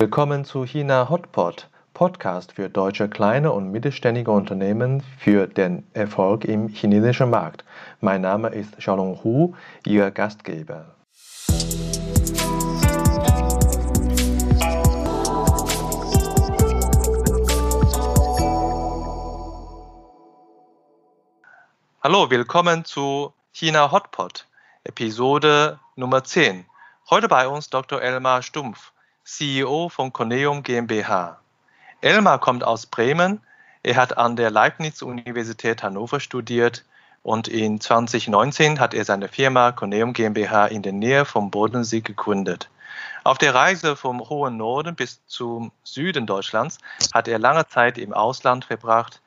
Willkommen zu China Hotpot, Podcast für deutsche kleine und mittelständige Unternehmen für den Erfolg im chinesischen Markt. Mein Name ist Xiaolong Hu, Ihr Gastgeber. Hallo, willkommen zu China Hotpot, Episode Nummer 10. Heute bei uns Dr. Elmar Stumpf, CEO von Coneum GmbH. Elmar kommt aus Bremen. Er hat an der Leibniz-Universität Hannover studiert und in 2019 hat er seine Firma Coneum GmbH in der Nähe vom Bodensee gegründet. Auf der Reise vom hohen Norden bis zum Süden Deutschlands hat er lange Zeit im Ausland verbracht.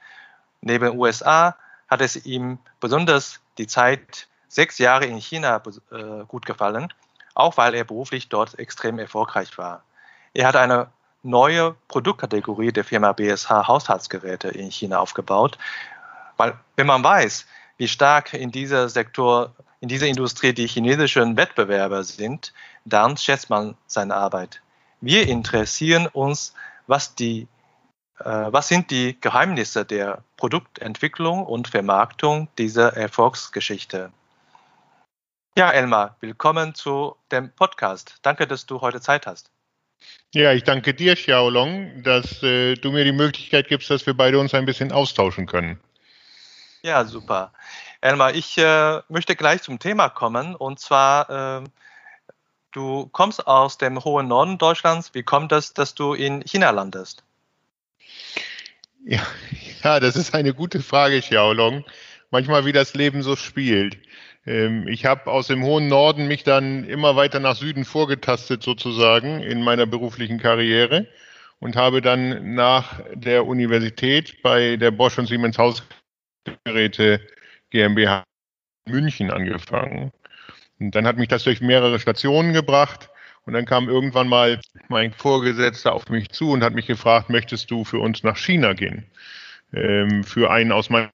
Neben USA hat es ihm besonders die Zeit sechs Jahre in China äh, gut gefallen, auch weil er beruflich dort extrem erfolgreich war. Er hat eine neue Produktkategorie der Firma BSH Haushaltsgeräte in China aufgebaut, weil wenn man weiß, wie stark in dieser Sektor, in dieser Industrie die chinesischen Wettbewerber sind, dann schätzt man seine Arbeit. Wir interessieren uns, was die äh, was sind die Geheimnisse der Produktentwicklung und Vermarktung dieser Erfolgsgeschichte? Ja, Elmar, willkommen zu dem Podcast. Danke, dass du heute Zeit hast. Ja, ich danke dir, Xiaolong, dass äh, du mir die Möglichkeit gibst, dass wir beide uns ein bisschen austauschen können. Ja, super. Elmar, ich äh, möchte gleich zum Thema kommen. Und zwar, äh, du kommst aus dem hohen Norden Deutschlands. Wie kommt es, dass du in China landest? Ja, ja, das ist eine gute Frage, Xiaolong. Manchmal, wie das Leben so spielt. Ähm, ich habe aus dem hohen Norden mich dann immer weiter nach Süden vorgetastet, sozusagen, in meiner beruflichen Karriere und habe dann nach der Universität bei der Bosch und Siemens Hausgeräte GmbH München angefangen. Und dann hat mich das durch mehrere Stationen gebracht und dann kam irgendwann mal mein Vorgesetzter auf mich zu und hat mich gefragt, möchtest du für uns nach China gehen? Ähm, für ein aus meiner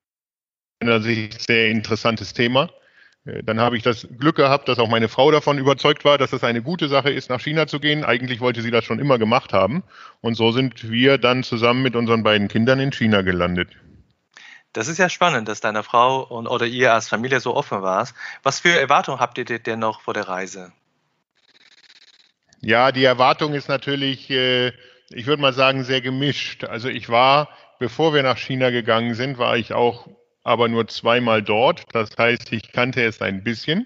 Sicht sehr interessantes Thema. Äh, dann habe ich das Glück gehabt, dass auch meine Frau davon überzeugt war, dass es eine gute Sache ist, nach China zu gehen. Eigentlich wollte sie das schon immer gemacht haben. Und so sind wir dann zusammen mit unseren beiden Kindern in China gelandet. Das ist ja spannend, dass deine Frau und, oder ihr als Familie so offen warst. Was für Erwartungen habt ihr denn noch vor der Reise? Ja, die Erwartung ist natürlich, äh, ich würde mal sagen, sehr gemischt. Also ich war, bevor wir nach China gegangen sind, war ich auch aber nur zweimal dort. Das heißt, ich kannte es ein bisschen,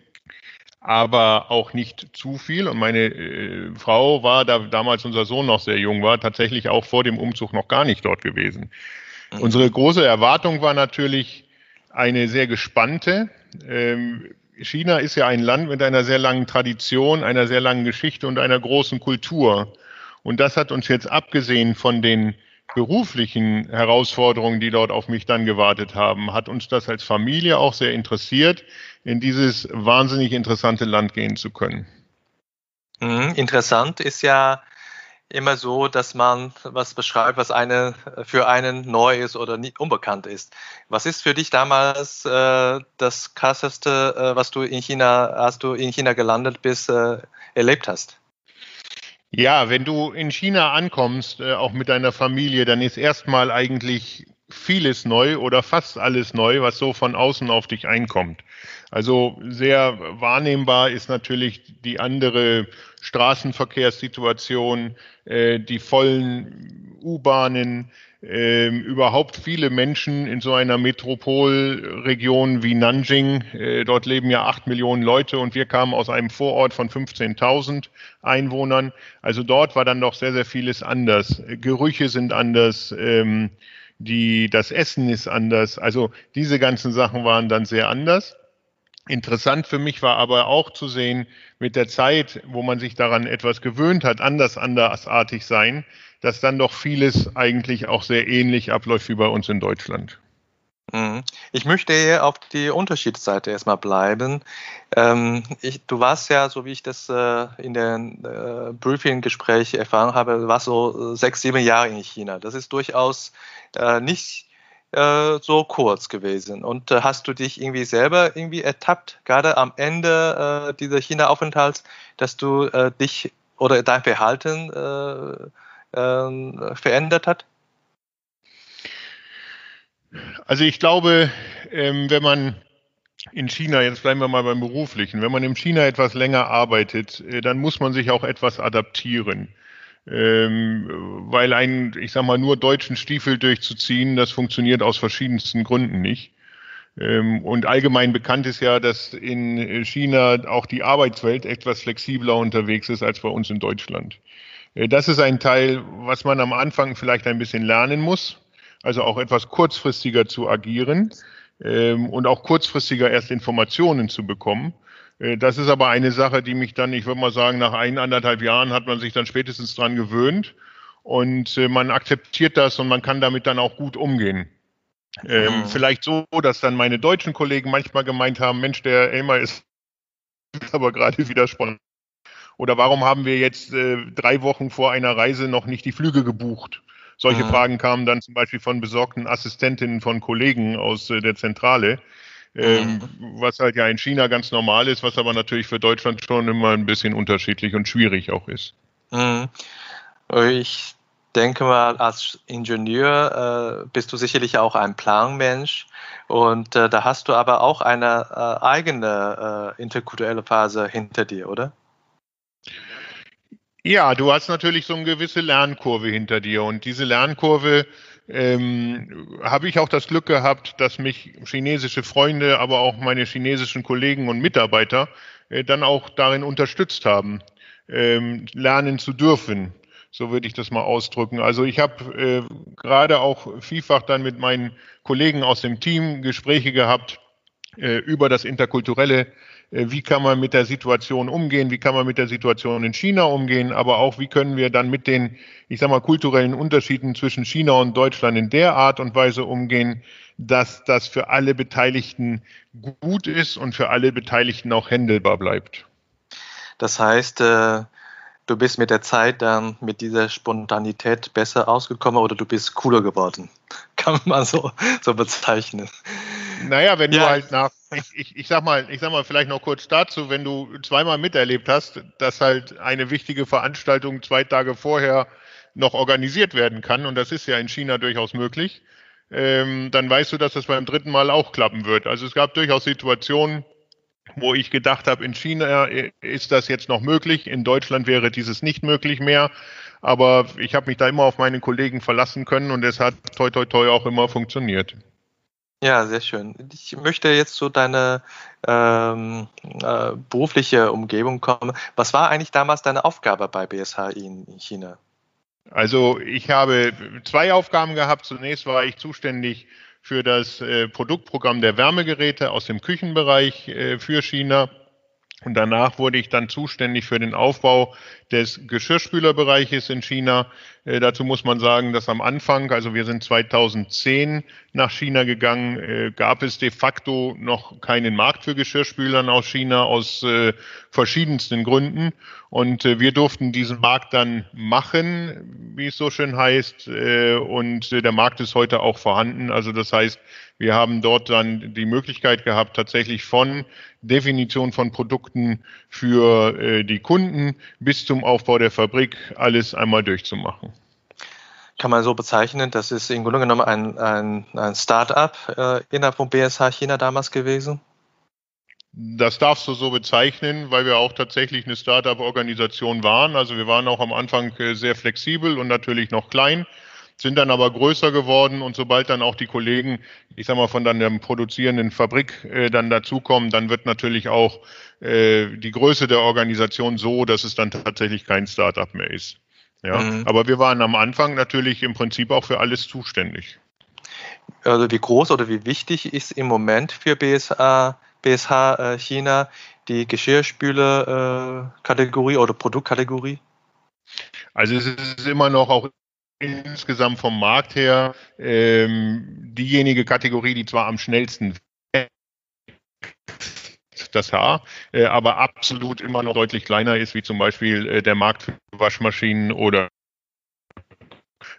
aber auch nicht zu viel. Und meine äh, Frau war, da damals unser Sohn noch sehr jung war, tatsächlich auch vor dem Umzug noch gar nicht dort gewesen. Mhm. Unsere große Erwartung war natürlich eine sehr gespannte. Ähm, China ist ja ein Land mit einer sehr langen Tradition, einer sehr langen Geschichte und einer großen Kultur. Und das hat uns jetzt abgesehen von den beruflichen Herausforderungen, die dort auf mich dann gewartet haben, hat uns das als Familie auch sehr interessiert, in dieses wahnsinnig interessante Land gehen zu können. Mhm, interessant ist ja immer so, dass man was beschreibt, was eine, für einen neu ist oder nicht unbekannt ist. Was ist für dich damals äh, das krasseste, äh, was du in China, als du in China gelandet bist, äh, erlebt hast? Ja, wenn du in China ankommst, äh, auch mit deiner Familie, dann ist erstmal eigentlich vieles neu oder fast alles neu, was so von außen auf dich einkommt. Also sehr wahrnehmbar ist natürlich die andere Straßenverkehrssituation, äh, die vollen U-Bahnen, äh, überhaupt viele Menschen in so einer Metropolregion wie Nanjing. Äh, dort leben ja acht Millionen Leute und wir kamen aus einem Vorort von 15.000 Einwohnern. Also dort war dann doch sehr, sehr vieles anders. Gerüche sind anders. Ähm, die, das Essen ist anders. Also diese ganzen Sachen waren dann sehr anders. Interessant für mich war aber auch zu sehen, mit der Zeit, wo man sich daran etwas gewöhnt hat, anders andersartig sein, dass dann doch vieles eigentlich auch sehr ähnlich abläuft wie bei uns in Deutschland. Mhm. Ich möchte auf die Unterschiedsseite erstmal bleiben. Ähm, ich, du warst ja, so wie ich das äh, in den äh, Briefing-Gespräch erfahren habe, warst so sechs, sieben Jahre in China. Das ist durchaus äh, nicht äh, so kurz gewesen. Und äh, hast du dich irgendwie selber irgendwie ertappt, gerade am Ende äh, dieser China-Aufenthalts, dass du äh, dich oder dein Verhalten äh, äh, verändert hat? Also ich glaube, ähm, wenn man in China, jetzt bleiben wir mal beim beruflichen, wenn man in China etwas länger arbeitet, äh, dann muss man sich auch etwas adaptieren. Ähm, weil ein, ich sag mal, nur deutschen Stiefel durchzuziehen, das funktioniert aus verschiedensten Gründen nicht. Ähm, und allgemein bekannt ist ja, dass in China auch die Arbeitswelt etwas flexibler unterwegs ist als bei uns in Deutschland. Äh, das ist ein Teil, was man am Anfang vielleicht ein bisschen lernen muss, also auch etwas kurzfristiger zu agieren ähm, und auch kurzfristiger erst Informationen zu bekommen. Äh, das ist aber eine Sache, die mich dann, ich würde mal sagen, nach ein, anderthalb Jahren hat man sich dann spätestens dran gewöhnt und äh, man akzeptiert das und man kann damit dann auch gut umgehen. Ähm, mhm. Vielleicht so, dass dann meine deutschen Kollegen manchmal gemeint haben, Mensch, der Elmar ist aber gerade wieder spontan. Oder warum haben wir jetzt äh, drei Wochen vor einer Reise noch nicht die Flüge gebucht? Solche mhm. Fragen kamen dann zum Beispiel von besorgten Assistentinnen von Kollegen aus äh, der Zentrale, ähm, mhm. was halt ja in China ganz normal ist, was aber natürlich für Deutschland schon immer ein bisschen unterschiedlich und schwierig auch ist. Mhm. Ich denke mal, als Ingenieur äh, bist du sicherlich auch ein Planmensch und äh, da hast du aber auch eine äh, eigene äh, interkulturelle Phase hinter dir, oder? Ja, du hast natürlich so eine gewisse Lernkurve hinter dir und diese Lernkurve ähm, habe ich auch das Glück gehabt, dass mich chinesische Freunde, aber auch meine chinesischen Kollegen und Mitarbeiter äh, dann auch darin unterstützt haben, ähm, lernen zu dürfen. So würde ich das mal ausdrücken. Also ich habe äh, gerade auch vielfach dann mit meinen Kollegen aus dem Team Gespräche gehabt äh, über das interkulturelle wie kann man mit der Situation umgehen, wie kann man mit der Situation in China umgehen, aber auch wie können wir dann mit den, ich sag mal, kulturellen Unterschieden zwischen China und Deutschland in der Art und Weise umgehen, dass das für alle Beteiligten gut ist und für alle Beteiligten auch händelbar bleibt. Das heißt, äh, du bist mit der Zeit dann mit dieser Spontanität besser ausgekommen oder du bist cooler geworden. Kann man so, so bezeichnen. Naja, wenn ja. du halt nach, ich, ich, ich sag mal, ich sag mal vielleicht noch kurz dazu, wenn du zweimal miterlebt hast, dass halt eine wichtige Veranstaltung zwei Tage vorher noch organisiert werden kann, und das ist ja in China durchaus möglich, ähm, dann weißt du, dass das beim dritten Mal auch klappen wird. Also es gab durchaus Situationen, wo ich gedacht habe, in China ist das jetzt noch möglich, in Deutschland wäre dieses nicht möglich mehr. Aber ich habe mich da immer auf meine Kollegen verlassen können und es hat toi toi toi auch immer funktioniert. Ja, sehr schön. Ich möchte jetzt zu deiner ähm, äh, berufliche Umgebung kommen. Was war eigentlich damals deine Aufgabe bei BSH in China? Also ich habe zwei Aufgaben gehabt. Zunächst war ich zuständig für das äh, Produktprogramm der Wärmegeräte aus dem Küchenbereich äh, für China. Und danach wurde ich dann zuständig für den Aufbau des Geschirrspülerbereiches in China. Äh, dazu muss man sagen, dass am Anfang, also wir sind 2010 nach China gegangen, äh, gab es de facto noch keinen Markt für Geschirrspülern aus China aus äh, verschiedensten Gründen. Und äh, wir durften diesen Markt dann machen, wie es so schön heißt. Äh, und der Markt ist heute auch vorhanden. Also das heißt, wir haben dort dann die Möglichkeit gehabt, tatsächlich von Definition von Produkten für äh, die Kunden bis zum Aufbau der Fabrik alles einmal durchzumachen. Kann man so bezeichnen, das ist im Grunde genommen ein, ein, ein Start-up äh, innerhalb von BSH China damals gewesen? Das darfst du so bezeichnen, weil wir auch tatsächlich eine Start-up-Organisation waren. Also wir waren auch am Anfang äh, sehr flexibel und natürlich noch klein sind dann aber größer geworden und sobald dann auch die Kollegen, ich sag mal, von dann der produzierenden Fabrik äh, dann dazukommen, dann wird natürlich auch äh, die Größe der Organisation so, dass es dann tatsächlich kein Startup mehr ist. Ja, mhm. aber wir waren am Anfang natürlich im Prinzip auch für alles zuständig. Also wie groß oder wie wichtig ist im Moment für BSA, BSH äh, China die Geschirrspüler-Kategorie äh, oder Produktkategorie? Also es ist immer noch auch insgesamt vom Markt her ähm, diejenige Kategorie, die zwar am schnellsten das Haar, äh, aber absolut immer noch deutlich kleiner ist, wie zum Beispiel äh, der Markt für Waschmaschinen oder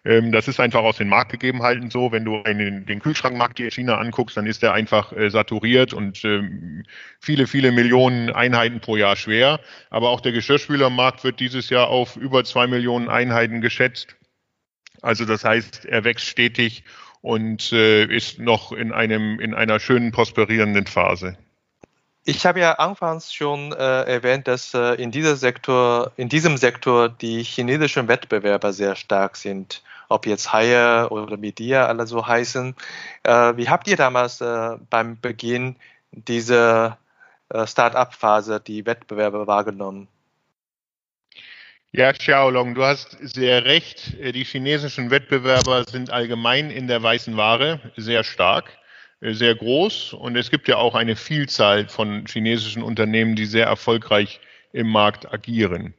Ähm, das ist einfach aus den Marktgegebenheiten so. Wenn du einen, den Kühlschrankmarkt in China anguckst, dann ist der einfach äh, saturiert und ähm, viele, viele Millionen Einheiten pro Jahr schwer. Aber auch der Geschirrspülermarkt wird dieses Jahr auf über zwei Millionen Einheiten geschätzt. Also das heißt, er wächst stetig und äh, ist noch in einem in einer schönen prosperierenden Phase. Ich habe ja anfangs schon äh, erwähnt, dass äh, in, dieser Sektor, in diesem Sektor die chinesischen Wettbewerber sehr stark sind, ob jetzt Haier oder Media alle so heißen. Äh, wie habt ihr damals äh, beim Beginn dieser äh, Start-up-Phase die Wettbewerber wahrgenommen? Ja, Xiaolong, du hast sehr recht. Die chinesischen Wettbewerber sind allgemein in der weißen Ware sehr stark sehr groß und es gibt ja auch eine Vielzahl von chinesischen Unternehmen, die sehr erfolgreich im Markt agieren.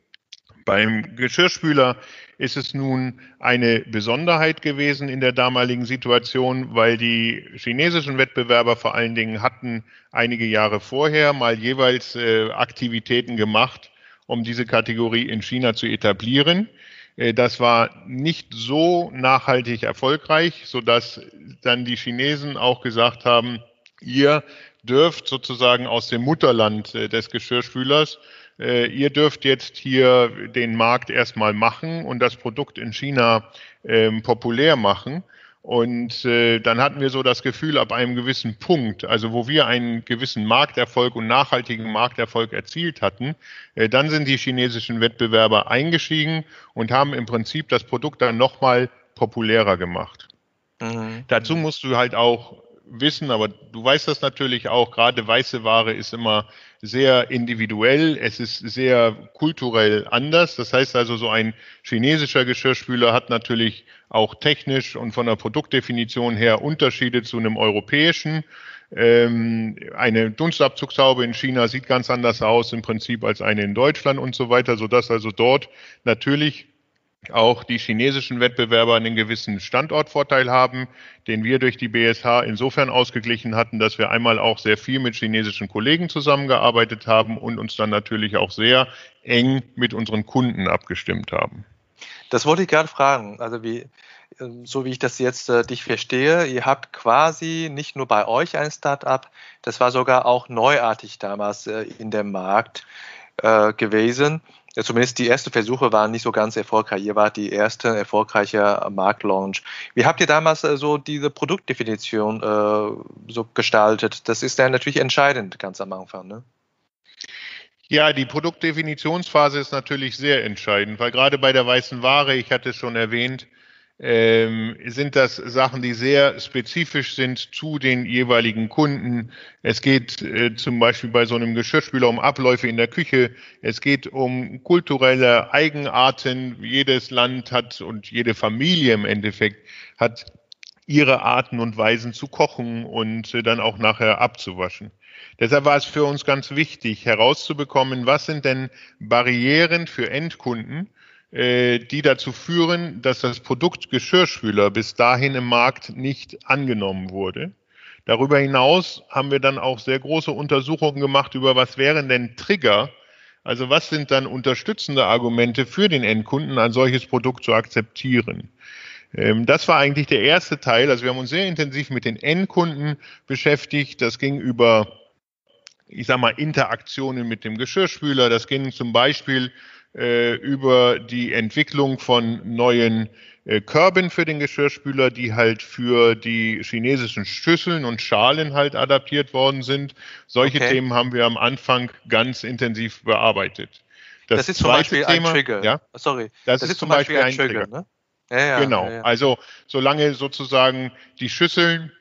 Beim Geschirrspüler ist es nun eine Besonderheit gewesen in der damaligen Situation, weil die chinesischen Wettbewerber vor allen Dingen hatten einige Jahre vorher mal jeweils äh, Aktivitäten gemacht, um diese Kategorie in China zu etablieren. Äh, das war nicht so nachhaltig erfolgreich, sodass dann die Chinesen auch gesagt haben, ihr dürft sozusagen aus dem Mutterland äh, des Geschirrspülers, äh, ihr dürft jetzt hier den Markt erstmal machen und das Produkt in China ähm, populär machen. Und äh, dann hatten wir so das Gefühl, ab einem gewissen Punkt, also wo wir einen gewissen Markterfolg und nachhaltigen Markterfolg erzielt hatten, äh, dann sind die chinesischen Wettbewerber eingestiegen und haben im Prinzip das Produkt dann nochmal populärer gemacht. Mhm. Dazu musst du halt auch wissen, aber du weißt das natürlich auch, gerade weiße Ware ist immer sehr individuell, es ist sehr kulturell anders. Das heißt also, so ein chinesischer Geschirrspüler hat natürlich auch technisch und von der Produktdefinition her Unterschiede zu einem europäischen. Ähm, eine Dunstabzugshaube in China sieht ganz anders aus im Prinzip als eine in Deutschland und so weiter, sodass also dort natürlich auch die chinesischen Wettbewerber einen gewissen Standortvorteil haben, den wir durch die BSH insofern ausgeglichen hatten, dass wir einmal auch sehr viel mit chinesischen Kollegen zusammengearbeitet haben und uns dann natürlich auch sehr eng mit unseren Kunden abgestimmt haben. Das wollte ich gerade fragen. Also wie, so wie ich das jetzt äh, dich verstehe, ihr habt quasi nicht nur bei euch ein Startup, das war sogar auch neuartig damals äh, in dem Markt äh, gewesen ja, zumindest die ersten Versuche waren nicht so ganz erfolgreich. Ihr wart die erste erfolgreiche Marktlaunch. Wie habt ihr damals äh, so diese Produktdefinition äh, so gestaltet? Das ist ja natürlich entscheidend ganz am Anfang. Ne? Ja, die Produktdefinitionsphase ist natürlich sehr entscheidend, weil gerade bei der weißen Ware, ich hatte es schon erwähnt, ähm, sind das Sachen, die sehr spezifisch sind zu den jeweiligen Kunden. Es geht äh, zum Beispiel bei so einem Geschirrspüler um Abläufe in der Küche. Es geht um kulturelle Eigenarten. Jedes Land hat und jede Familie im Endeffekt hat ihre Arten und Weisen zu kochen und äh, dann auch nachher abzuwaschen. Deshalb war es für uns ganz wichtig herauszubekommen, was sind denn Barrieren für Endkunden, die dazu führen, dass das Produkt Geschirrspüler bis dahin im Markt nicht angenommen wurde. Darüber hinaus haben wir dann auch sehr große Untersuchungen gemacht über was wären denn Trigger, also was sind dann unterstützende Argumente für den Endkunden, ein solches Produkt zu akzeptieren. Ähm, das war eigentlich der erste Teil. Also wir haben uns sehr intensiv mit den Endkunden beschäftigt. Das ging über, ich sag mal, Interaktionen mit dem Geschirrspüler. Das ging zum Beispiel äh, über die Entwicklung von neuen äh, Körben für den Geschirrspüler, die halt für die chinesischen Schüsseln und Schalen halt adaptiert worden sind. Solche okay. Themen haben wir am Anfang ganz intensiv bearbeitet. Das, das ist zum Beispiel Thema, ein Trigger. Ja? Sorry. Das, das ist, ist, zum Beispiel, Beispiel ein Trigger. Trigger. Ne? Ja, ja, genau. Ja, also solange sozusagen die Schüsseln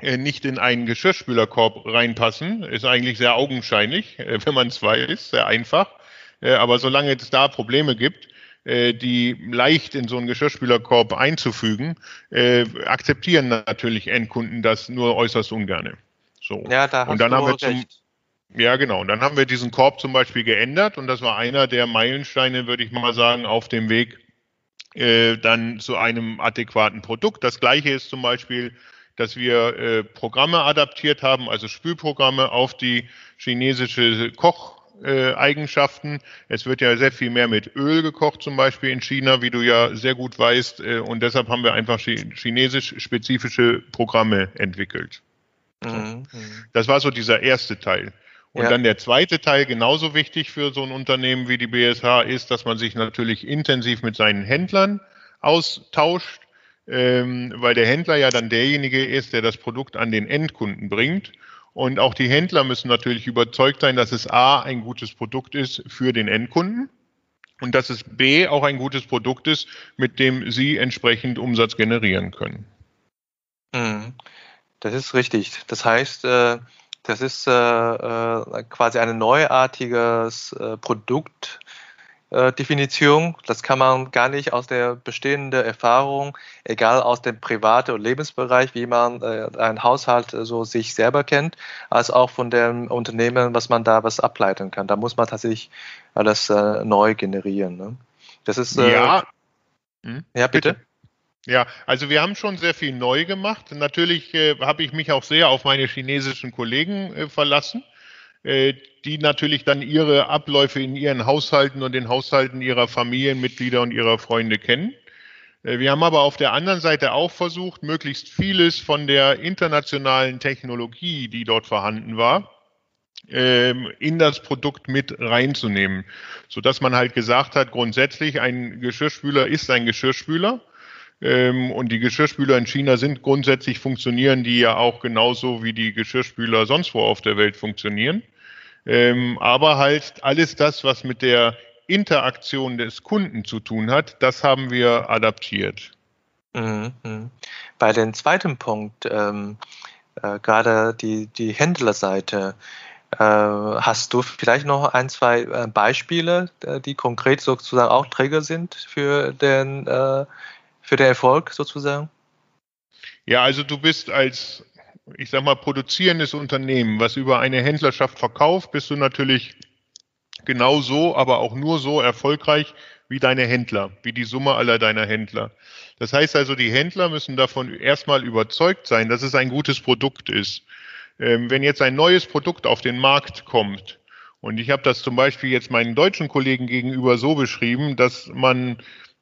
äh, nicht in einen Geschirrspülerkorb reinpassen, ist eigentlich sehr augenscheinlich, äh, wenn man es weiß, sehr einfach. Äh, aber solange es da Probleme gibt, äh, die leicht in so einen Geschirrspülerkorb einzufügen, äh, akzeptieren natürlich Endkunden das nur äußerst ungerne. So. Ja, da hast und dann du haben wir zum, Ja, genau. Und dann haben wir diesen Korb zum Beispiel geändert und das war einer der Meilensteine, würde ich mal sagen, auf dem Weg äh, dann zu einem adäquaten Produkt. Das gleiche ist zum Beispiel, dass wir äh, Programme adaptiert haben, also Spülprogramme auf die chinesische Koch Kocheigenschaften. es wird ja sehr viel mehr mit Öl gekocht, zum Beispiel in China, wie du ja sehr gut weißt. Äh, und deshalb haben wir einfach chinesisch-spezifische Programme entwickelt. Mhm. Das war so dieser erste Teil. Und ja. dann der zweite Teil, genauso wichtig für so ein Unternehmen wie die BSH, ist, dass man sich natürlich intensiv mit seinen Händlern austauscht, ähm, weil der Händler ja dann derjenige ist, der das Produkt an den Endkunden bringt. Und auch die Händler müssen natürlich überzeugt sein, dass es A ein gutes Produkt ist für den Endkunden und dass es B auch ein gutes Produkt ist, mit dem sie entsprechend Umsatz generieren können. Mhm. Das ist richtig. Das heißt, äh, das ist äh, äh, quasi ein neuartiges Produkt, äh, Definition. Das kann man gar nicht aus der bestehenden Erfahrung, egal aus dem privaten und Lebensbereich, wie man äh, einen Haushalt äh, so sich selber kennt, als auch von dem Unternehmen, was man da was ableiten kann. Da muss man tatsächlich alles äh, neu generieren. Ne? Das ist äh, ja. Hm? Ja, bitte. bitte. Ja, also wir haben schon sehr viel neu gemacht. Natürlich äh, habe ich mich auch sehr auf meine chinesischen Kollegen äh, verlassen. Äh, die natürlich dann ihre Abläufe in ihren Haushalten und den Haushalten ihrer Familienmitglieder und ihrer Freunde kennen. Äh, wir haben aber auf der anderen Seite auch versucht, möglichst vieles von der internationalen Technologie, die dort vorhanden war, ähm, in das Produkt mit reinzunehmen, so dass man halt gesagt hat, grundsätzlich ein Geschirrspüler ist ein Geschirrspüler ähm, und die Geschirrspüler in China sind grundsätzlich funktionieren die ja auch genauso wie die Geschirrspüler sonst wo auf der Welt funktionieren. Ähm, aber halt alles das, was mit der Interaktion des Kunden zu tun hat, das haben wir adaptiert. Mhm. mhm. Bei dem zweiten Punkt, ähm, äh, gerade die, die Händlerseite, äh, hast du vielleicht noch ein, zwei äh, Beispiele, äh, die konkret sozusagen auch Träger sind für den, äh, für den Erfolg sozusagen? Ja, also du bist als ich sag mal, produzierendes Unternehmen, was über eine Händlerschaft verkauft, bist du natürlich genau so, aber auch nur so erfolgreich wie deine Händler, wie die Summe aller deiner Händler. Das heißt also, die Händler müssen davon erstmal überzeugt sein, dass es ein gutes Produkt ist. Ähm, wenn jetzt ein neues Produkt auf den Markt kommt, und ich habe das zum Beispiel jetzt meinen deutschen Kollegen gegenüber so beschrieben, dass man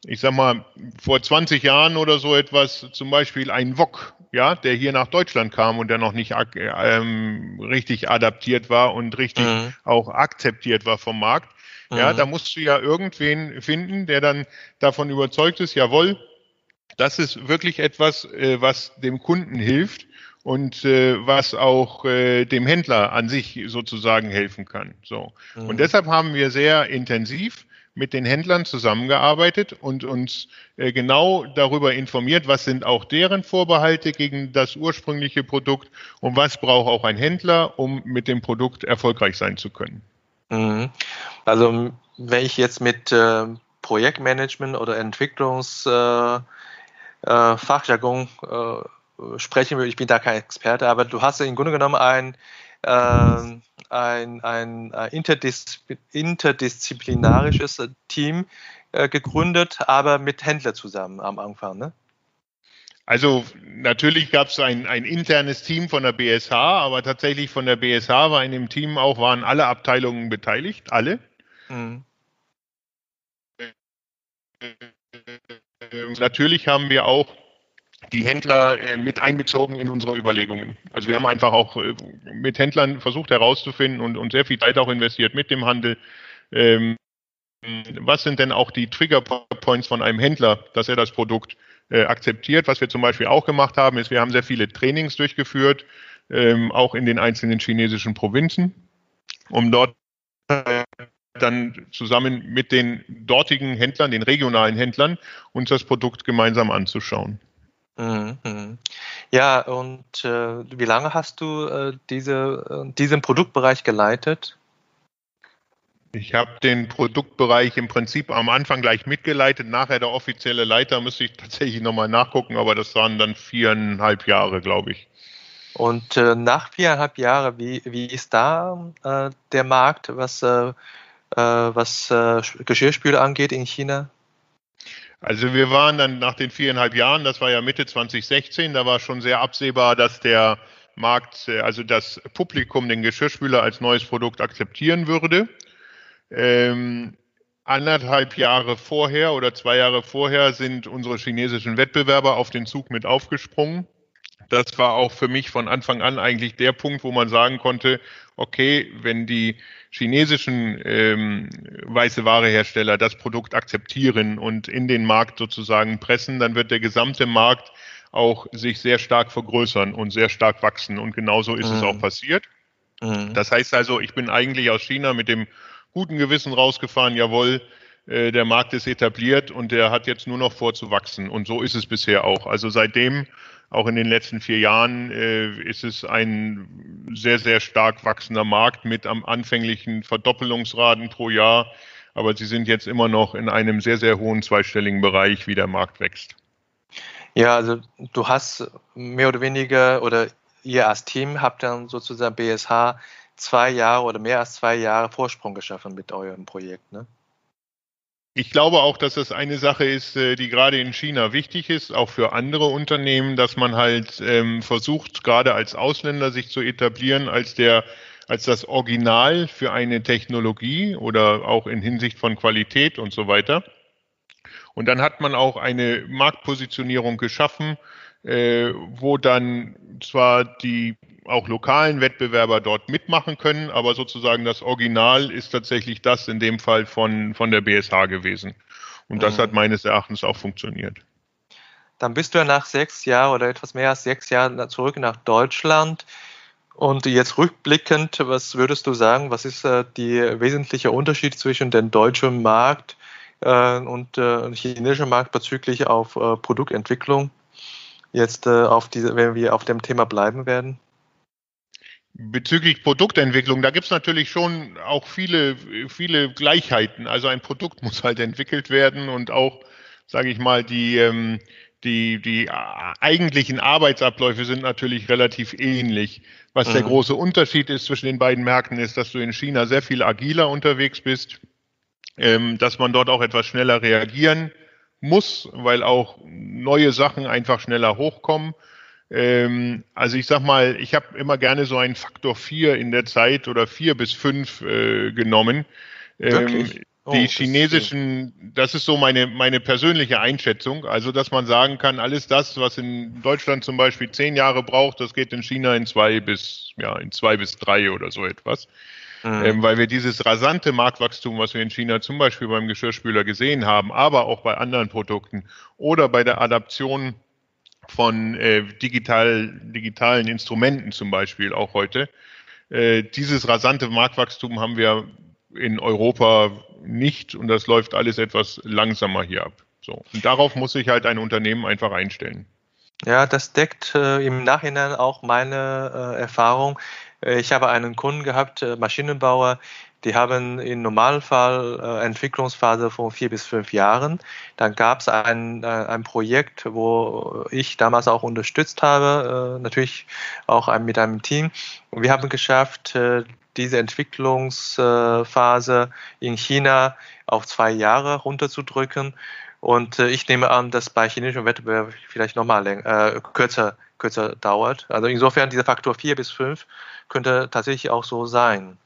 ich sag mal, vor 20 Jahren oder so etwas, zum Beispiel ein Wok, ja, der hier nach Deutschland kam und der noch nicht ähm, richtig adaptiert war und richtig mhm. auch akzeptiert war vom Markt. Mhm. Ja, da musst du ja irgendwen finden, der dann davon überzeugt ist, jawohl, das ist wirklich etwas, äh, was dem Kunden hilft und äh, was auch äh, dem Händler an sich sozusagen helfen kann. So. Mhm. Und deshalb haben wir sehr intensiv mit den Händlern zusammengearbeitet und uns äh, genau darüber informiert, was sind auch deren Vorbehalte gegen das ursprüngliche Produkt und was braucht auch ein Händler, um mit dem Produkt erfolgreich sein zu können. Mhm. Also wenn ich jetzt mit äh, Projektmanagement oder Entwicklungsfachjargon äh, äh, sprechen will, ich bin da kein Experte, aber du hast im Grunde genommen ein äh, ein, ein interdis interdisziplinarisches Team äh, gegründet, aber mit Händler zusammen am Anfang. Ne? Also natürlich gab es ein, ein internes Team von der BSH, aber tatsächlich von der BSH war in dem Team auch, waren alle Abteilungen beteiligt, alle. Mhm. Natürlich haben wir auch die Händler äh, mit einbezogen in unsere Überlegungen. Also wir haben einfach auch äh, mit Händlern versucht herauszufinden und, und sehr viel Zeit auch investiert mit dem Handel. Ähm, was sind denn auch die Trigger Points von einem Händler, dass er das Produkt äh, akzeptiert? Was wir zum Beispiel auch gemacht haben, ist, wir haben sehr viele Trainings durchgeführt, ähm, auch in den einzelnen chinesischen Provinzen, um dort dann zusammen mit den dortigen Händlern, den regionalen Händlern, uns das Produkt gemeinsam anzuschauen. Mhm, mhm. Ja, und äh, wie lange hast du äh, diese, äh, diesen Produktbereich geleitet? Ich habe den Produktbereich im Prinzip am Anfang gleich mitgeleitet. Nachher der offizielle Leiter müsste ich tatsächlich nochmal nachgucken, aber das waren dann viereinhalb Jahre, glaube ich. Und äh, nach viereinhalb Jahren, wie, wie ist da äh, der Markt, was, äh, was Geschirrspüler angeht in China? Also wir waren dann nach den viereinhalb Jahren, das war ja Mitte 2016, da war schon sehr absehbar, dass der Markt, äh, also das Publikum den Geschirrspüler als neues Produkt akzeptieren würde. Ähm, anderthalb Jahre vorher oder zwei Jahre vorher sind unsere chinesischen Wettbewerber auf den Zug mit aufgesprungen. Das war auch für mich von Anfang an eigentlich der Punkt, wo man sagen konnte, okay, wenn die chinesischen ähm, weiße Warehersteller das Produkt akzeptieren und in den Markt sozusagen pressen, dann wird der gesamte Markt auch sich sehr stark vergrößern und sehr stark wachsen. Und genauso ist mhm. es auch passiert. Mhm. Das heißt also, ich bin eigentlich aus China mit dem guten Gewissen rausgefahren, jawohl, äh, der Markt ist etabliert und der hat jetzt nur noch vor zu wachsen. Und so ist es bisher auch. Also seitdem, auch in den letzten vier Jahren, äh, ist es ein sehr, sehr stark wachsender Markt mit am anfänglichen Verdoppelungsraten pro Jahr. Aber sie sind jetzt immer noch in einem sehr, sehr hohen zweistelligen Bereich, wie der Markt wächst. Ja, also du hast mehr oder weniger oder ihr als Team habt dann sozusagen BSH zwei Jahre oder mehr als zwei Jahre Vorsprung geschaffen mit eurem Projekt. Ne? Ich glaube auch, dass das eine Sache ist, äh, die gerade in China wichtig ist, auch für andere Unternehmen, dass man halt ähm, versucht, gerade als Ausländer sich zu etablieren als der als das Original für eine Technologie oder auch in Hinsicht von Qualität und so weiter. Und dann hat man auch eine Marktpositionierung geschaffen, äh, wo dann zwar die auch lokalen Wettbewerber dort mitmachen können, aber sozusagen das Original ist tatsächlich das in dem Fall von, von der BSH gewesen. Und das mhm. hat meines Erachtens auch funktioniert. Dann bist du ja nach sechs Jahren oder etwas mehr als sechs Jahren zurück nach Deutschland. Und jetzt rückblickend, was würdest du sagen, was ist äh, der wesentliche Unterschied zwischen dem deutschen Markt äh, und äh, chinesischen Markt bezüglich auf äh, Produktentwicklung? Jetzt äh, auf diese, wenn wir auf dem Thema bleiben werden? Bezüglich Produktentwicklung, da gibt's natürlich schon auch viele, viele Gleichheiten. Also ein Produkt muss halt entwickelt werden und auch, sage ich mal, die, ähm, die, die eigentlichen Arbeitsabläufe sind natürlich relativ ähnlich. Was mhm. der große Unterschied ist zwischen den beiden Märkten, ist, dass du in China sehr viel agiler unterwegs bist, ähm, dass man dort auch etwas schneller reagieren muss, weil auch neue Sachen einfach schneller hochkommen. Ähm, also ich sag mal, ich habe immer gerne so einen Faktor 4 in der Zeit oder 4 bis 5 äh, genommen. Ähm, oh, die chinesischen, das, das ist so meine, meine persönliche Einschätzung. Also, dass man sagen kann, alles das, was in Deutschland zum Beispiel zehn Jahre braucht, das geht in China in zwei bis, ja, in zwei bis drei oder so etwas. Mhm. Ähm, weil wir dieses rasante Marktwachstum, was wir in China zum Beispiel beim Geschirrspüler gesehen haben, aber auch bei anderen Produkten oder bei der Adaption von äh, digital, digitalen Instrumenten zum Beispiel auch heute. Äh, dieses rasante Marktwachstum haben wir in Europa nicht und das läuft alles etwas langsamer hier ab. So. Und darauf muss sich halt ein Unternehmen einfach einstellen. Ja, das deckt äh, im Nachhinein auch meine äh, Erfahrung. Äh, ich habe einen Kunden gehabt, äh, Maschinenbauer, die haben im Normalfall äh, Entwicklungsphase von vier bis fünf Jahren. Dann gab es ein, äh, ein Projekt, wo ich damals auch unterstützt habe, äh, natürlich auch ein, mit einem Team. Und wir haben geschafft, äh, diese Entwicklungsphase in China auf zwei Jahre runterzudrücken. Und äh, ich nehme an, dass bei chinesischen Wettbewerb vielleicht nochmal äh, kürzer, kürzer dauert. Also insofern dieser Faktor vier bis fünf könnte tatsächlich auch so sein.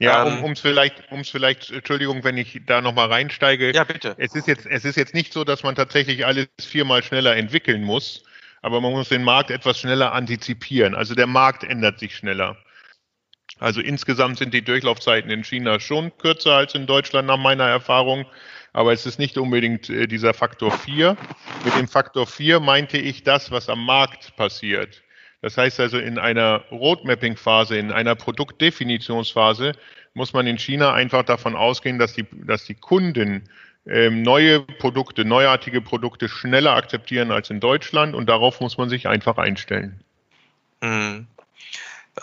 Ja, um ähm, es vielleicht, ums vielleicht, Entschuldigung, wenn ich da nochmal reinsteige. Ja, bitte. Es ist jetzt, es ist jetzt nicht so, dass man tatsächlich alles viermal schneller entwickeln muss, aber man muss den Markt etwas schneller antizipieren. Also der Markt ändert sich schneller. Also insgesamt sind die Durchlaufzeiten in China schon kürzer als in Deutschland nach meiner Erfahrung. Aber es ist nicht unbedingt äh, dieser Faktor 4. Mit dem Faktor 4 meinte ich das, was am Markt passiert. Das heißt also, in einer Roadmapping-Phase, in einer Produktdefinitionsphase muss man in China einfach davon ausgehen, dass die, dass die Kunden ähm, neue Produkte, neuartige Produkte schneller akzeptieren als in Deutschland und darauf muss man sich einfach einstellen. Mhm.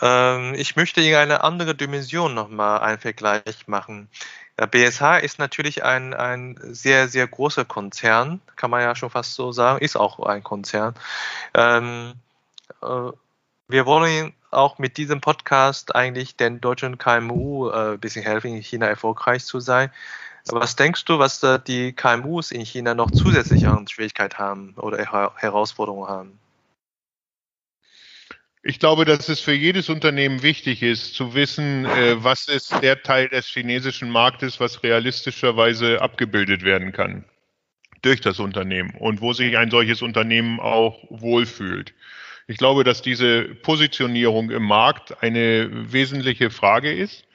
Ähm, ich möchte Ihnen eine andere Dimension nochmal einen Vergleich machen. BSH ist natürlich ein, ein sehr, sehr großer Konzern, kann man ja schon fast so sagen, ist auch ein Konzern. Ähm, äh, wir wollen auch mit diesem Podcast eigentlich den deutschen KMU äh, ein bisschen helfen, in China erfolgreich zu sein. Was denkst du, was die KMUs in China noch zusätzlich an Schwierigkeiten haben oder Herausforderungen haben? Ich glaube, dass es für jedes Unternehmen wichtig ist, zu wissen, äh, was ist der Teil des chinesischen Marktes, was realistischerweise abgebildet werden kann durch das Unternehmen und wo sich ein solches Unternehmen auch wohlfühlt. Ich glaube, dass diese Positionierung im Markt eine wesentliche Frage ist.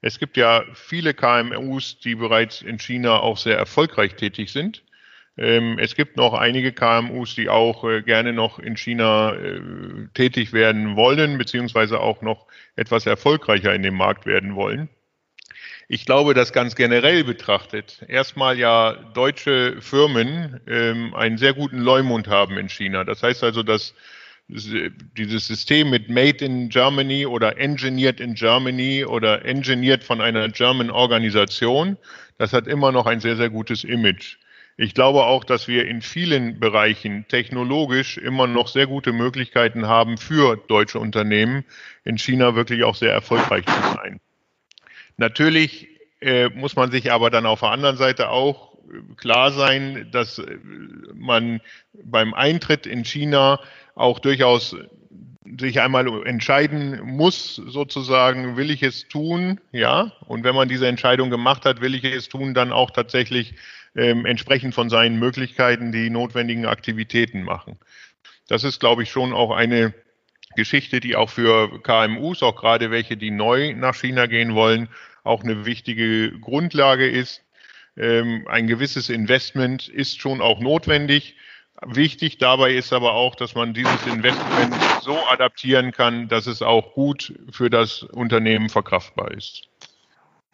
Es gibt ja viele KMUs, die bereits in China auch sehr erfolgreich tätig sind. Ähm, es gibt noch einige KMUs, die auch äh, gerne noch in China äh, tätig werden wollen, beziehungsweise auch noch etwas erfolgreicher in dem Markt werden wollen. Ich glaube, dass ganz generell betrachtet erstmal ja deutsche Firmen ähm, einen sehr guten Leumund haben in China. Das heißt also, dass dieses System mit Made in Germany oder Engineered in Germany oder Engineered von einer German Organisation, das hat immer noch ein sehr, sehr gutes Image. Ich glaube auch, dass wir in vielen Bereichen technologisch immer noch sehr gute Möglichkeiten haben für deutsche Unternehmen, in China wirklich auch sehr erfolgreich zu sein. Natürlich äh, muss man sich aber dann auf der anderen Seite auch klar sein, dass man beim Eintritt in China auch durchaus sich einmal entscheiden muss, sozusagen, will ich es tun, ja, und wenn man diese Entscheidung gemacht hat, will ich es tun, dann auch tatsächlich ähm, entsprechend von seinen Möglichkeiten die notwendigen Aktivitäten machen. Das ist, glaube ich, schon auch eine Geschichte, die auch für KMUs, auch gerade welche, die neu nach China gehen wollen, auch eine wichtige Grundlage ist. Ähm, ein gewisses Investment ist schon auch notwendig. Wichtig dabei ist aber auch, dass man dieses Investment so adaptieren kann, dass es auch gut für das Unternehmen verkraftbar ist.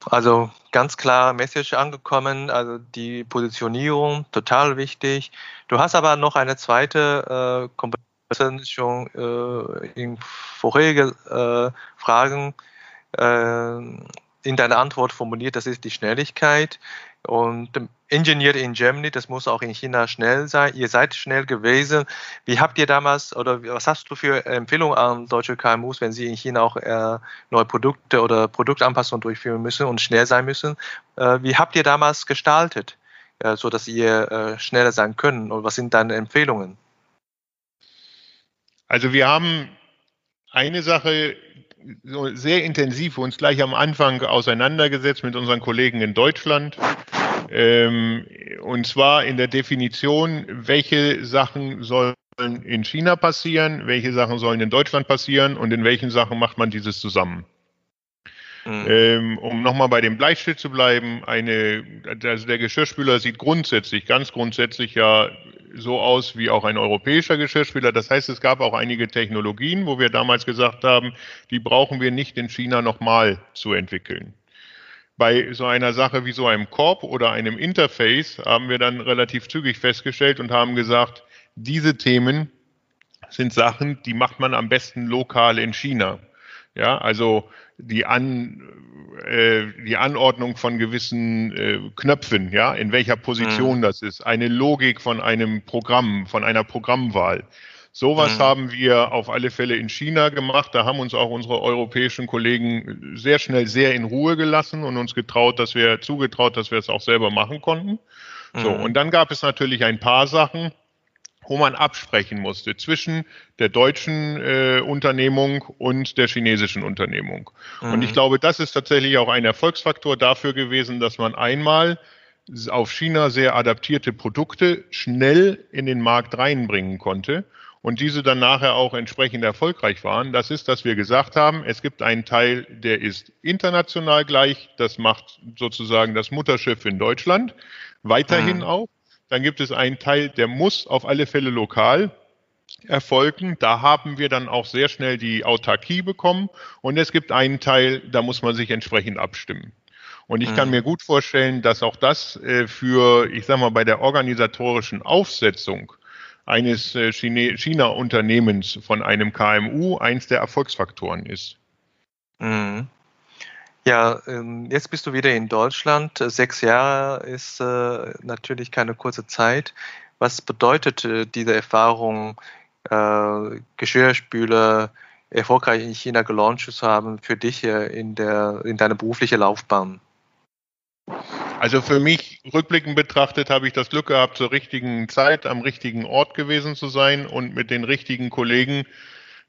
Also ganz klar Message angekommen, also die Positionierung total wichtig. Du hast aber noch eine zweite äh, Kompetenz schon äh, in vorherigen äh, Fragen äh, in deiner Antwort formuliert, das ist die Schnelligkeit. Und Engineered in Germany, das muss auch in China schnell sein. Ihr seid schnell gewesen. Wie habt ihr damals oder was hast du für Empfehlungen an deutsche KMUs, wenn sie in China auch äh, neue Produkte oder Produktanpassungen durchführen müssen und schnell sein müssen? Äh, wie habt ihr damals gestaltet, äh, so dass ihr äh, schneller sein könnt? Und was sind deine Empfehlungen? Also wir haben eine Sache sehr intensiv uns gleich am Anfang auseinandergesetzt mit unseren Kollegen in Deutschland. Ähm, und zwar in der Definition, welche Sachen sollen in China passieren, welche Sachen sollen in Deutschland passieren und in welchen Sachen macht man dieses zusammen. Mhm. Ähm, um nochmal bei dem Bleistift zu bleiben, eine, also der Geschirrspüler sieht grundsätzlich, ganz grundsätzlich ja so aus wie auch ein europäischer Geschirrspüler. Das heißt, es gab auch einige Technologien, wo wir damals gesagt haben, die brauchen wir nicht in China nochmal zu entwickeln. Bei so einer Sache wie so einem Korb oder einem Interface haben wir dann relativ zügig festgestellt und haben gesagt, diese Themen sind Sachen, die macht man am besten lokal in China. Ja, also die, An, äh, die Anordnung von gewissen äh, Knöpfen, ja, in welcher Position mhm. das ist, eine Logik von einem Programm, von einer Programmwahl. Sowas mhm. haben wir auf alle Fälle in China gemacht. Da haben uns auch unsere europäischen Kollegen sehr schnell sehr in Ruhe gelassen und uns getraut, dass wir zugetraut, dass wir es auch selber machen konnten. Mhm. So, und dann gab es natürlich ein paar Sachen, wo man absprechen musste zwischen der deutschen äh, Unternehmung und der chinesischen Unternehmung. Mhm. Und ich glaube, das ist tatsächlich auch ein Erfolgsfaktor dafür gewesen, dass man einmal auf China sehr adaptierte Produkte schnell in den Markt reinbringen konnte und diese dann nachher auch entsprechend erfolgreich waren, das ist, dass wir gesagt haben, es gibt einen Teil, der ist international gleich, das macht sozusagen das Mutterschiff in Deutschland, weiterhin mhm. auch. Dann gibt es einen Teil, der muss auf alle Fälle lokal erfolgen. Da haben wir dann auch sehr schnell die Autarkie bekommen. Und es gibt einen Teil, da muss man sich entsprechend abstimmen. Und ich kann mhm. mir gut vorstellen, dass auch das äh, für, ich sag mal, bei der organisatorischen Aufsetzung eines äh, China-Unternehmens von einem KMU eins der Erfolgsfaktoren ist. Mhm. Ja, ähm, jetzt bist du wieder in Deutschland. Sechs Jahre ist äh, natürlich keine kurze Zeit. Was bedeutet äh, diese Erfahrung, Geschirrspüler erfolgreich in China gelauncht zu haben für dich in, der, in deiner beruflichen Laufbahn? Also für mich, rückblickend betrachtet, habe ich das Glück gehabt, zur richtigen Zeit am richtigen Ort gewesen zu sein und mit den richtigen Kollegen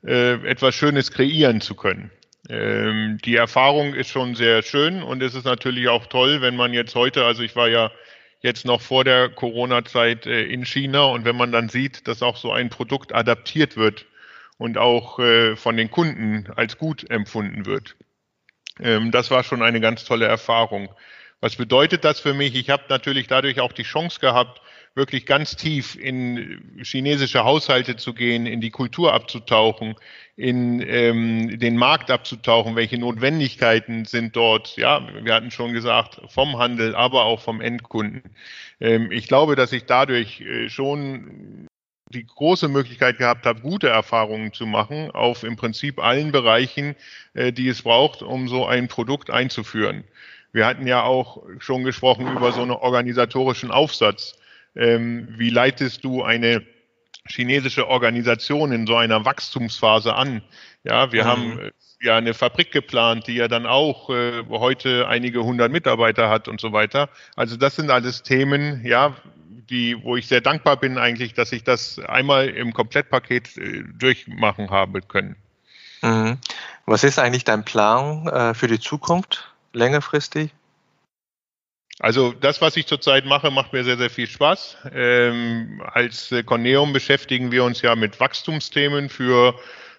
äh, etwas Schönes kreieren zu können. Ähm, die Erfahrung ist schon sehr schön und es ist natürlich auch toll, wenn man jetzt heute, also ich war ja jetzt noch vor der Corona-Zeit äh, in China und wenn man dann sieht, dass auch so ein Produkt adaptiert wird und auch äh, von den Kunden als gut empfunden wird. Ähm, das war schon eine ganz tolle Erfahrung. Was bedeutet das für mich? Ich habe natürlich dadurch auch die Chance gehabt, wirklich ganz tief in chinesische Haushalte zu gehen, in die Kultur abzutauchen, in ähm, den Markt abzutauchen, welche Notwendigkeiten sind dort, ja, wir hatten schon gesagt, vom Handel, aber auch vom Endkunden. Ähm, ich glaube, dass ich dadurch äh, schon die große Möglichkeit gehabt habe, gute Erfahrungen zu machen auf im Prinzip allen Bereichen, äh, die es braucht, um so ein Produkt einzuführen. Wir hatten ja auch schon gesprochen über so einen organisatorischen Aufsatz. Ähm, wie leitest du eine chinesische Organisation in so einer Wachstumsphase an? Ja, wir mhm. haben äh, ja eine Fabrik geplant, die ja dann auch äh, heute einige hundert Mitarbeiter hat und so weiter. Also das sind alles Themen, ja, die, wo ich sehr dankbar bin eigentlich, dass ich das einmal im Komplettpaket äh, durchmachen habe können. Mhm. Was ist eigentlich dein Plan äh, für die Zukunft, längerfristig? Also das, was ich zurzeit mache, macht mir sehr, sehr viel Spaß. Ähm, als äh, Corneum beschäftigen wir uns ja mit Wachstumsthemen für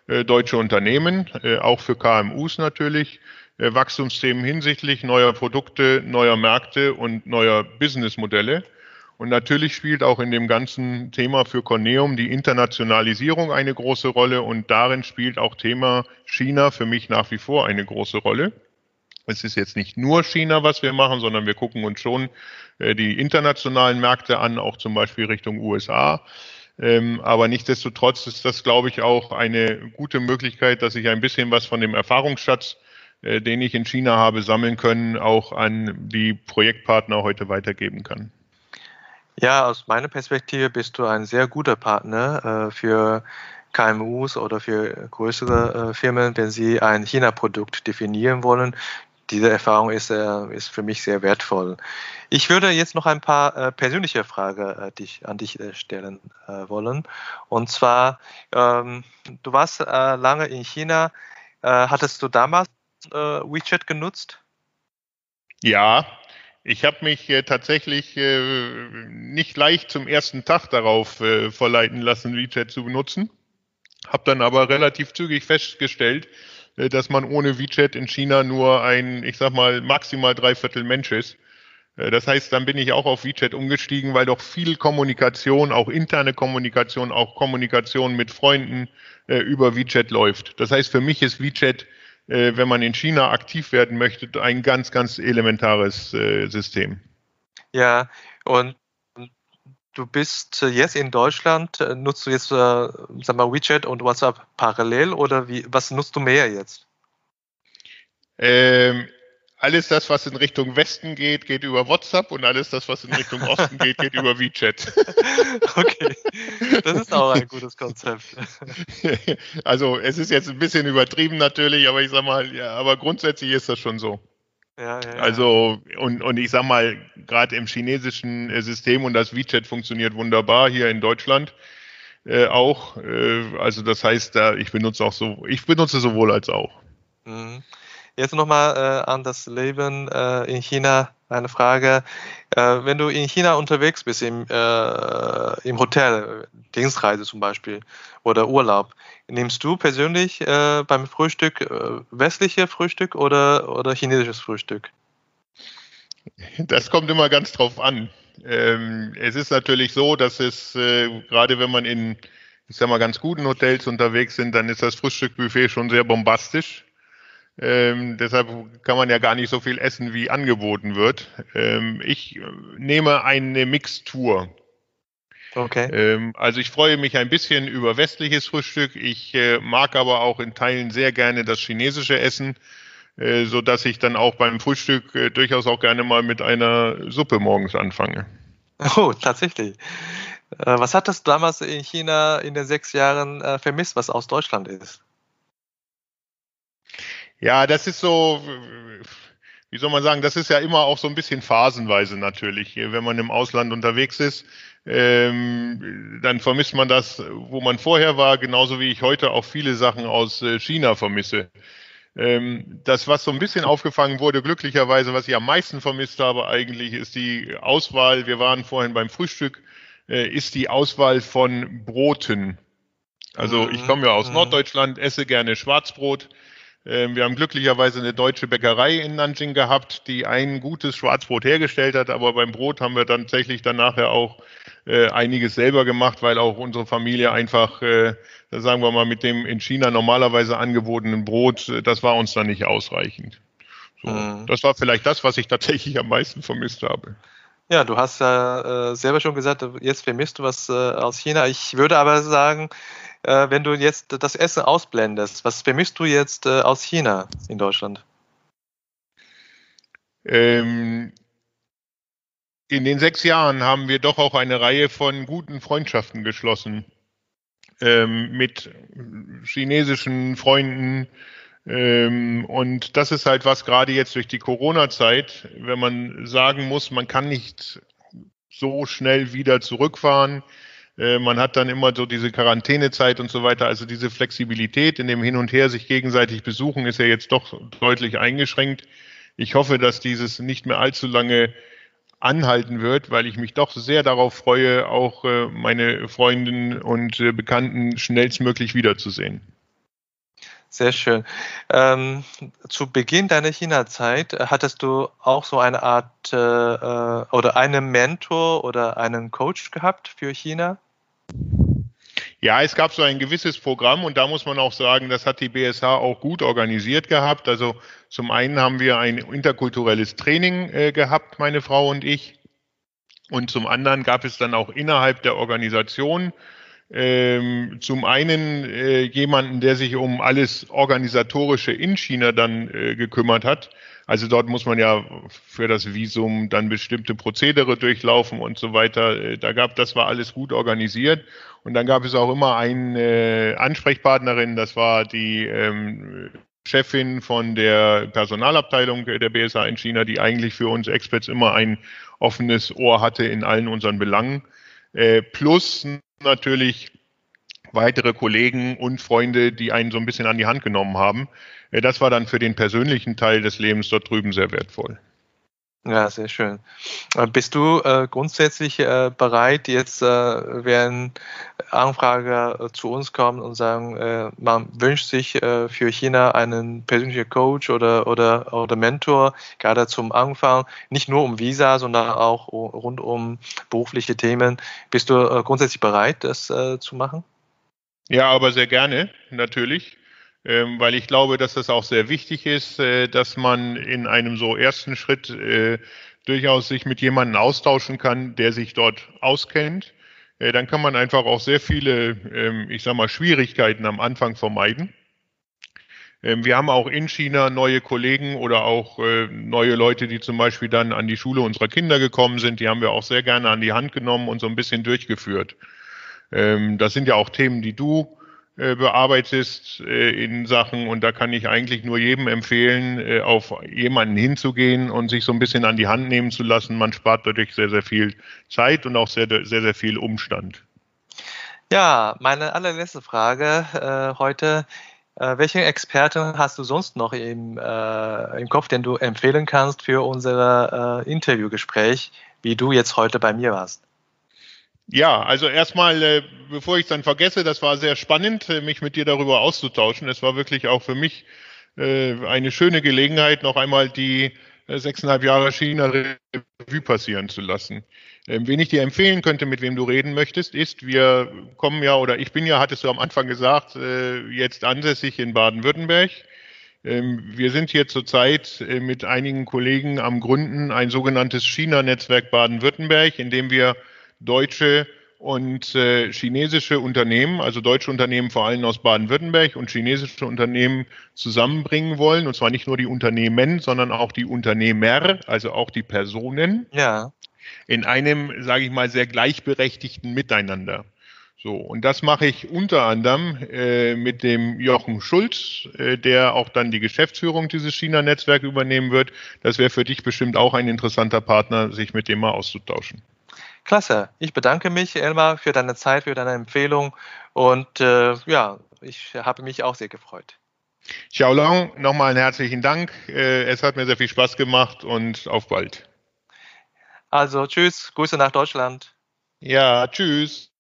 äh, deutsche Unternehmen, äh, auch für KMUs natürlich. Äh, Wachstumsthemen hinsichtlich neuer Produkte, neuer Märkte und neuer Businessmodelle. Und natürlich spielt auch in dem ganzen Thema für Corneum die Internationalisierung eine große Rolle und darin spielt auch Thema China für mich nach wie vor eine große Rolle. Es ist jetzt nicht nur China, was wir machen, sondern wir gucken uns schon äh, die internationalen Märkte an, auch zum Beispiel Richtung USA. Ähm, aber nichtsdestotrotz ist das, glaube ich, auch eine gute Möglichkeit, dass ich ein bisschen was von dem Erfahrungsschatz, äh, den ich in China habe, sammeln können, auch an die Projektpartner heute weitergeben kann. Ja, aus meiner Perspektive bist du ein sehr guter Partner äh, für KMUs oder für größere Firmen, wenn sie ein China-Produkt definieren wollen, diese Erfahrung ist, äh, ist für mich sehr wertvoll. Ich würde jetzt noch ein paar äh, persönliche Fragen äh, dich, an dich äh, stellen äh, wollen. Und zwar, ähm, du warst äh, lange in China. hattest du damals WeChat genutzt? Ja, ich habe mich tatsächlich nicht leicht zum ersten Tag darauf verleiten lassen, WeChat zu benutzen. Habe dann aber relativ zügig festgestellt, äh, dass man ohne WeChat in China nur ein, ich sag mal, maximal dreiviertel Mensch ist. Äh, das heißt, dann bin ich auch auf WeChat umgestiegen, weil doch viel Kommunikation, auch interne Kommunikation, auch Kommunikation mit Freunden äh, über WeChat läuft. Das heißt, für mich ist WeChat, äh, wenn man in China aktiv werden möchte, ein ganz, ganz elementares äh, System. Ja, und du bist jetzt in Deutschland, äh, nutzt du jetzt, äh, sag mal, WeChat und WhatsApp parallel oder wie, was nutzt du mehr jetzt? Ähm, alles das, was in Richtung Westen geht, geht über WhatsApp und alles das, was in Richtung Osten geht, geht über WeChat. okay, das ist auch ein gutes Konzept. also es ist jetzt ein bisschen übertrieben natürlich, aber ich sag mal, ja, aber grundsätzlich ist das schon so. Ja, ja, also, und, und ich sag mal, gerade im chinesischen äh, System und das WeChat funktioniert wunderbar hier in Deutschland äh, auch. Äh, also das heißt, da ich benutze auch so, ich benutze sowohl als auch. Mhm. Jetzt nochmal äh, an das Leben äh, in China eine Frage. Äh, wenn du in China unterwegs bist, im, im Hotel, Dienstreise zum Beispiel oder Urlaub, nimmst du persönlich äh, beim Frühstück äh, westliche Frühstück oder, oder chinesisches Frühstück? Das kommt immer ganz drauf an. Ähm, es ist natürlich so, dass es, äh, gerade wenn man in, ich sag mal, ganz guten Hotels unterwegs sind, dann ist das Frühstückbuffet schon sehr bombastisch. Ähm, deshalb kann man ja gar nicht so viel essen, wie angeboten wird. Ähm, ich äh, nehme eine Mixtur. Okay. Ähm, also ich freue mich ein bisschen über westliches Frühstück. Ich äh, mag aber auch in Teilen sehr gerne das chinesische Essen, äh, so dass ich dann auch beim Frühstück äh, durchaus auch gerne mal mit einer Suppe morgens anfange. Oh, tatsächlich. Äh, was hattest du damals in China in den sechs Jahren äh, vermisst, was aus Deutschland ist? Ja, das ist so, wie soll man sagen, das ist ja immer auch so ein bisschen phasenweise natürlich. Wenn man im Ausland unterwegs ist, ähm, dann vermisst man das, wo man vorher war, genauso wie ich heute auch viele Sachen aus äh, China vermisse. Ähm, das, was so ein bisschen aufgefangen wurde, glücklicherweise, was ich am meisten vermisst habe eigentlich, ist die Auswahl. Wir waren vorhin beim Frühstück, äh, ist die Auswahl von Broten. Also ich komme ja aus mhm. Norddeutschland, esse gerne Schwarzbrot. Ähm, wir haben glücklicherweise eine deutsche Bäckerei in Nanjing gehabt, die ein gutes Schwarzbrot hergestellt hat, aber beim Brot haben wir dann tatsächlich dann nachher auch äh, einiges selber gemacht, weil auch unsere Familie einfach, äh, sagen wir mal, mit dem in China normalerweise angebotenen Brot, äh, das war uns dann nicht ausreichend. So, mhm. Das war vielleicht das, was ich tatsächlich am meisten vermisst habe. Ja, du hast ja äh, selber schon gesagt, jetzt vermisst du was äh, aus China. Ich würde aber sagen, äh, wenn du jetzt das Essen ausblendest, was vermisst du jetzt äh, aus China in Deutschland? Ähm, in den sechs Jahren haben wir doch auch eine Reihe von guten Freundschaften geschlossen ähm, mit chinesischen Freunden. Ähm, und das ist halt was gerade jetzt durch die Corona-Zeit, wenn man sagen muss, man kann nicht so schnell wieder zurückfahren. Äh, man hat dann immer so diese Quarantänezeit und so weiter. Also diese Flexibilität in dem Hin und Her sich gegenseitig besuchen ist ja jetzt doch deutlich eingeschränkt. Ich hoffe, dass dieses nicht mehr allzu lange anhalten wird, weil ich mich doch sehr darauf freue, auch äh, meine Freundinnen und äh, Bekannten schnellstmöglich wiederzusehen. Sehr schön. Ähm, zu Beginn deiner China-Zeit hattest du auch so eine Art äh, oder einen Mentor oder einen Coach gehabt für China? Ja, es gab so ein gewisses Programm und da muss man auch sagen, das hat die BSH auch gut organisiert gehabt. Also zum einen haben wir ein interkulturelles Training äh, gehabt, meine Frau und ich. Und zum anderen gab es dann auch innerhalb der Organisation ähm, zum einen äh, jemanden, der sich um alles Organisatorische in China dann äh, gekümmert hat. Also dort muss man ja für das Visum dann bestimmte Prozedere durchlaufen und so weiter. Äh, da gab, das war alles gut organisiert. Und dann gab es auch immer eine Ansprechpartnerin, das war die ähm, Chefin von der Personalabteilung der BSA in China, die eigentlich für uns Experts immer ein offenes Ohr hatte in allen unseren Belangen. Äh, plus natürlich weitere Kollegen und Freunde, die einen so ein bisschen an die Hand genommen haben. Äh, das war dann für den persönlichen Teil des Lebens dort drüben sehr wertvoll. Ja, sehr schön. Äh, bist du äh, grundsätzlich äh, bereit, jetzt, äh, wenn Anfrager äh, zu uns kommen und sagen, äh, man wünscht sich für China einen persönlichen Coach oder, oder, oder Mentor, gerade zum Anfang, nicht nur um Visa, sondern auch rund um berufliche Themen. Bist du grundsätzlich bereit, das zu machen? Ja, aber sehr gerne, natürlich. Ähm, weil ich glaube, dass das auch sehr wichtig ist, äh, dass man in einem so ersten Schritt äh, durchaus sich mit jemandem austauschen kann, der sich dort auskennt. Äh, dann kann man einfach auch sehr viele, ähm, ich sag mal, Schwierigkeiten am Anfang vermeiden. Ähm, wir haben auch in China neue Kollegen oder auch neue Leute, die zum Beispiel dann an die Schule unserer Kinder gekommen sind. Die haben wir auch sehr gerne an die Hand genommen und so ein bisschen durchgeführt. Das sind ja auch Themen, die du bearbeitest äh, in Sachen und da kann ich eigentlich nur jedem empfehlen, äh, auf jemanden hinzugehen und sich so ein bisschen an die Hand nehmen zu lassen. Man spart dadurch sehr, sehr viel Zeit und auch sehr, sehr, sehr viel Umstand. Ja, meine allerletzte Frage äh, heute. Äh, welchen Experten hast du sonst noch im, äh, im Kopf, den du empfehlen kannst für unser Interviewgespräch, wie du jetzt heute bei mir warst? Ja, also erstmal, äh, bevor ich es dann vergesse, das war sehr spannend, äh, mich mit dir darüber auszutauschen. Es war wirklich auch für mich äh, eine schöne Gelegenheit, noch einmal die äh, sechseinhalb Jahre China Revue passieren zu lassen. Ähm, wen ich dir empfehlen könnte, mit wem du reden möchtest, ist, wir kommen ja, oder ich bin ja, hattest du am Anfang gesagt, äh, jetzt ansässig in Baden-Württemberg. Ähm, wir sind hier zurzeit äh, mit einigen Kollegen am Gründen ein sogenanntes China-Netzwerk Baden-Württemberg, in dem wir deutsche und äh, chinesische Unternehmen, also deutsche Unternehmen vor allem aus Baden-Württemberg und chinesische Unternehmen zusammenbringen wollen. Und zwar nicht nur die Unternehmen, sondern auch die Unternehmer, also auch die Personen. Ja. In einem, sage ich mal, sehr gleichberechtigten Miteinander. So, und das mache ich unter anderem äh, mit dem Jochen Schulz, äh, der auch dann die Geschäftsführung dieses China-Netzwerks übernehmen wird. Das wäre für dich bestimmt auch ein interessanter Partner, sich mit dem mal auszutauschen. Klasse. Ich bedanke mich, Elmar, für deine Zeit, für deine Empfehlung und äh, ja, ich habe mich auch sehr gefreut. Ciao Long, nochmal einen herzlichen Dank. Äh, es hat mir sehr viel Spaß gemacht und auf bald. Also tschüss, Grüße nach Deutschland. Ja, tschüss.